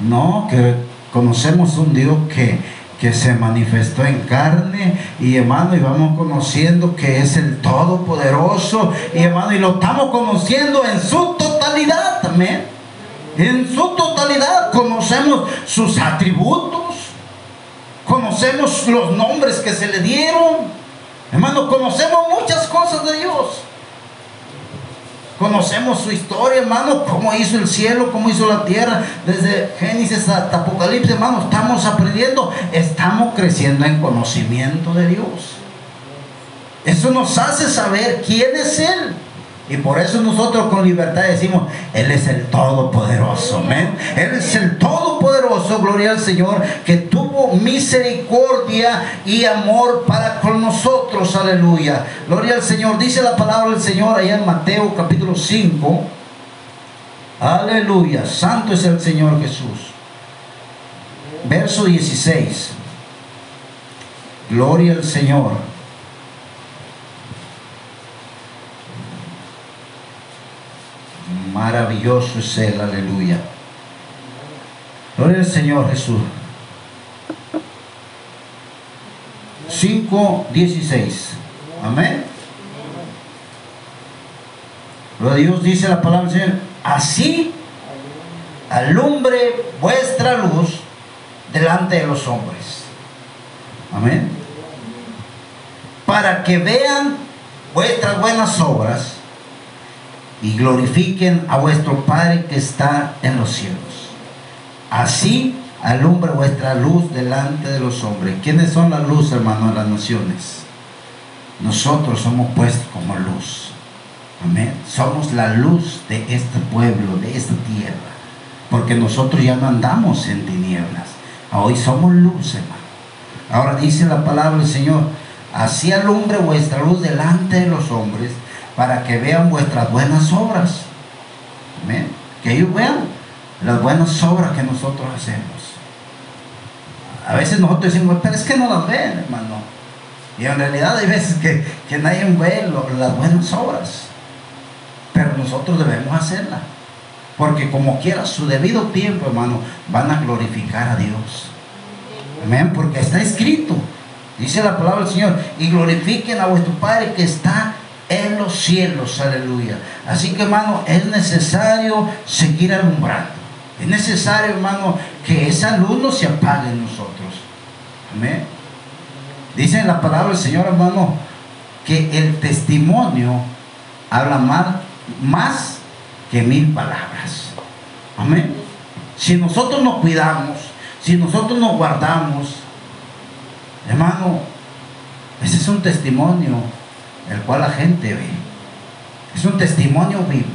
no, que conocemos un Dios que, que se manifestó en carne y hermano y vamos conociendo que es el todopoderoso y hermano y lo estamos conociendo en su totalidad también en su totalidad conocemos sus atributos conocemos los nombres que se le dieron hermano conocemos muchas cosas de Dios Conocemos su historia, hermano, cómo hizo el cielo, cómo hizo la tierra, desde Génesis hasta Apocalipsis, hermano, estamos aprendiendo, estamos creciendo en conocimiento de Dios. Eso nos hace saber quién es Él. Y por eso nosotros con libertad decimos, Él es el Todopoderoso. Amén. Él es el Todopoderoso, gloria al Señor, que tuvo misericordia y amor para con nosotros. Aleluya. Gloria al Señor. Dice la palabra del Señor allá en Mateo capítulo 5. Aleluya. Santo es el Señor Jesús. Verso 16. Gloria al Señor. Maravilloso es Él, aleluya. Gloria al Señor Jesús. 5.16. Amén. Lo Dios dice la palabra del Señor. Así alumbre vuestra luz delante de los hombres. Amén. Para que vean vuestras buenas obras y glorifiquen a vuestro Padre que está en los cielos. Así alumbre vuestra luz delante de los hombres. ¿Quiénes son la luz, hermano, de las naciones? Nosotros somos puestos como luz. Amén. Somos la luz de este pueblo, de esta tierra. Porque nosotros ya no andamos en tinieblas. Hoy somos luz, hermano. Ahora dice la palabra del Señor. Así alumbre vuestra luz delante de los hombres para que vean vuestras buenas obras. Amén. Que ellos vean las buenas obras que nosotros hacemos. A veces nosotros decimos, pero es que no las ven, hermano. Y en realidad hay veces que, que nadie ve las buenas obras. Pero nosotros debemos hacerlas. Porque como quiera, su debido tiempo, hermano, van a glorificar a Dios. Amén. Porque está escrito. Dice la palabra del Señor. Y glorifiquen a vuestro Padre que está en los cielos, aleluya. Así que hermano, es necesario seguir alumbrando. Es necesario, hermano, que esa luz no se apague en nosotros. Amén. Dice la palabra del Señor, hermano, que el testimonio habla más, más que mil palabras. Amén. Si nosotros nos cuidamos, si nosotros nos guardamos, hermano, ese es un testimonio el cual la gente ve. Es un testimonio vivo.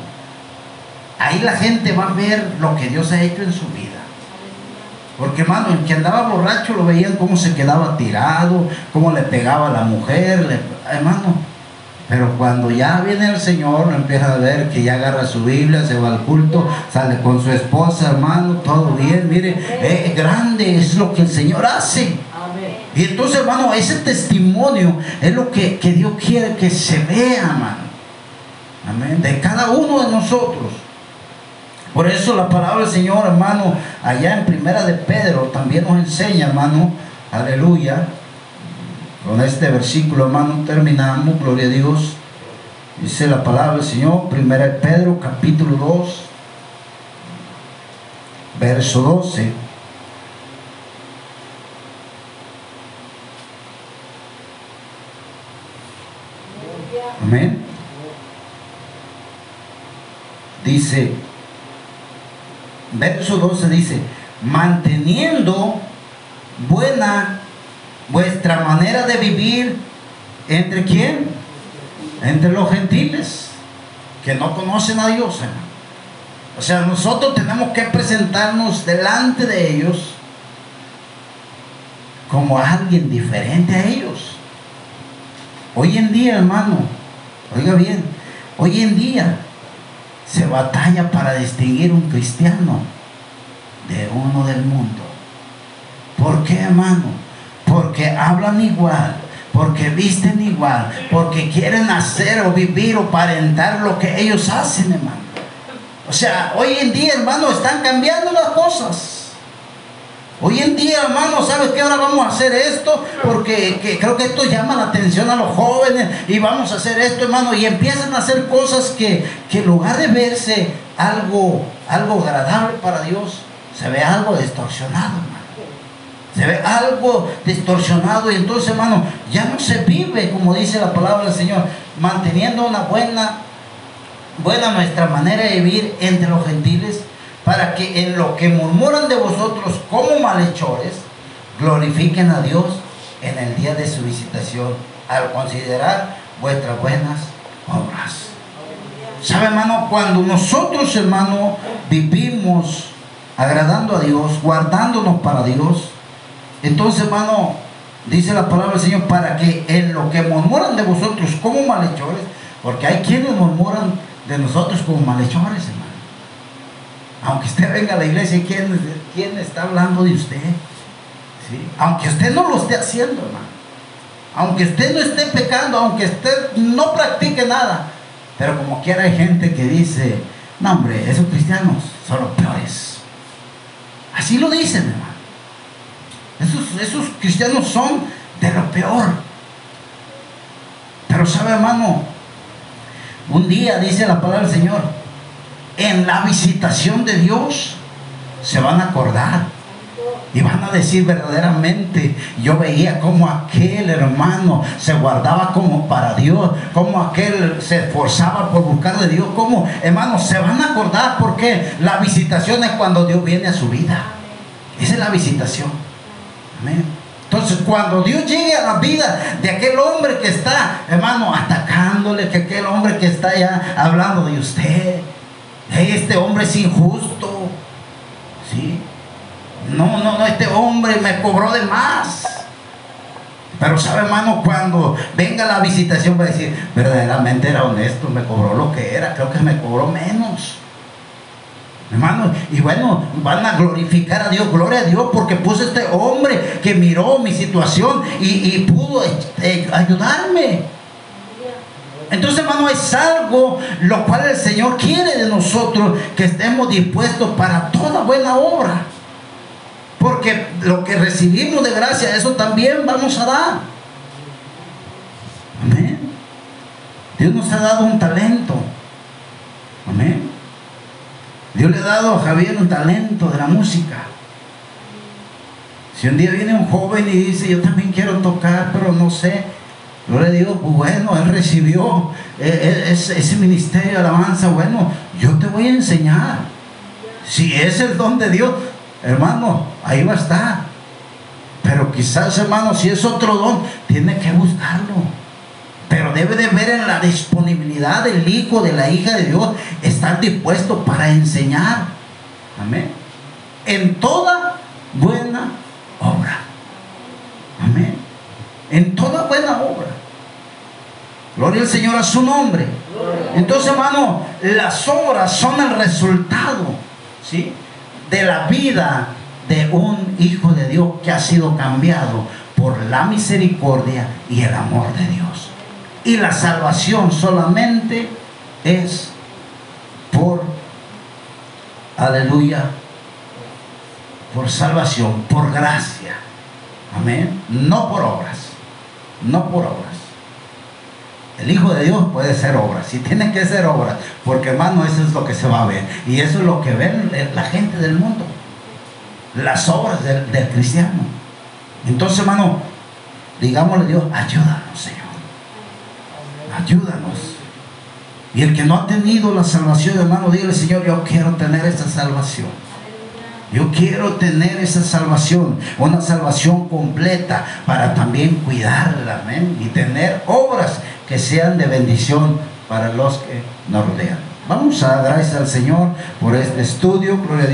Ahí la gente va a ver lo que Dios ha hecho en su vida. Porque hermano, el que andaba borracho lo veían cómo se quedaba tirado, cómo le pegaba a la mujer, hermano. Pero cuando ya viene el Señor, empieza a ver que ya agarra su Biblia, se va al culto, sale con su esposa, hermano, todo bien. Mire, eh, grande es lo que el Señor hace. Y entonces, hermano, ese testimonio es lo que, Dios quiere que se vea, hermano. Amén. De cada uno de nosotros. Por eso la palabra del Señor, hermano, allá en primera de Pedro también nos enseña, hermano, aleluya. Con este versículo, hermano, terminamos, gloria a Dios. Dice la palabra del Señor, primera de Pedro, capítulo 2, verso 12. Amén. Dice, verso 12 dice, manteniendo buena vuestra manera de vivir entre quién? Entre los gentiles que no conocen a Dios. O sea, nosotros tenemos que presentarnos delante de ellos como alguien diferente a ellos. Hoy en día, hermano, oiga bien, hoy en día se batalla para distinguir un cristiano de uno del mundo. ¿Por qué, hermano? Porque hablan igual, porque visten igual, porque quieren hacer o vivir o parentar lo que ellos hacen, hermano. O sea, hoy en día, hermano, están cambiando las cosas. Hoy en día, hermano, ¿sabes qué? Ahora vamos a hacer esto porque creo que esto llama la atención a los jóvenes y vamos a hacer esto, hermano. Y empiezan a hacer cosas que, que en lugar de verse algo, algo agradable para Dios, se ve algo distorsionado, hermano. Se ve algo distorsionado y entonces, hermano, ya no se vive, como dice la palabra del Señor, manteniendo una buena, buena nuestra manera de vivir entre los gentiles para que en lo que murmuran de vosotros como malhechores, glorifiquen a Dios en el día de su visitación, al considerar vuestras buenas obras. ¿Sabe, hermano? Cuando nosotros, hermano, vivimos agradando a Dios, guardándonos para Dios, entonces, hermano, dice la palabra del Señor, para que en lo que murmuran de vosotros como malhechores, porque hay quienes murmuran de nosotros como malhechores, hermano. Aunque usted venga a la iglesia, ¿quién, quién está hablando de usted? Aunque usted no lo esté haciendo, hermano. Aunque usted no esté pecando, aunque usted no practique nada. Pero como quiera hay gente que dice, no hombre, esos cristianos son los peores. Así lo dicen, hermano. Esos, esos cristianos son de lo peor. Pero sabe, hermano, un día dice la palabra del Señor, en la visitación de Dios se van a acordar y van a decir verdaderamente, yo veía como aquel hermano se guardaba como para Dios, como aquel se esforzaba por buscar de Dios, como hermanos se van a acordar porque la visitación es cuando Dios viene a su vida. Esa es la visitación. Amén. Entonces, cuando Dios llegue a la vida de aquel hombre que está, hermano, atacándole, que aquel hombre que está ya hablando de usted, este hombre es injusto. ¿Sí? No, no, no, este hombre me cobró de más. Pero sabe, hermano, cuando venga la visitación va a decir, verdaderamente era honesto, me cobró lo que era, creo que me cobró menos. Hermano, y bueno, van a glorificar a Dios, gloria a Dios, porque puso este hombre que miró mi situación y, pudo eh, ayudarme. Entonces, hermano, es algo lo cual el Señor quiere de nosotros que estemos dispuestos para toda buena obra. Porque lo que recibimos de gracia, eso también vamos a dar. Amén. Dios nos ha dado un talento. Amén. Dios le ha dado a Javier un talento de la música. Si un día viene un joven y dice, yo también quiero tocar, pero no sé, yo le digo, pues bueno, él recibió eh, ese, ministerio de alabanza. Bueno, yo te voy a enseñar. Si es el don de Dios, hermano, ahí va a estar. Pero quizás, hermano, si es otro don, tiene que buscarlo. Pero debe de ver en la disponibilidad del hijo, de la hija de Dios, estar dispuesto para enseñar. Amén. En toda buena obra. En toda buena obra. Gloria al Señor a su nombre. Entonces, hermano, las obras son el resultado ¿sí? de la vida de un hijo de Dios que ha sido cambiado por la misericordia y el amor de Dios. Y la salvación solamente es por, aleluya, por salvación, por gracia. Amén. No por obras no por obras. El Hijo de Dios puede ser obras, si tiene que ser obras, porque hermano, eso es lo que se va a ver. Y eso es lo que ven la gente del mundo, las obras del, cristiano. Entonces, hermano, digámosle a Dios, ayúdanos, Señor. Ayúdanos. Y el que no ha tenido la salvación, hermano, dile, Señor, yo quiero tener esa salvación. Yo quiero tener esa salvación, una salvación completa para también cuidarla, amén, y tener obras que sean de bendición para los que nos rodean. Vamos a dar gracias al Señor por este estudio, gloria a Dios.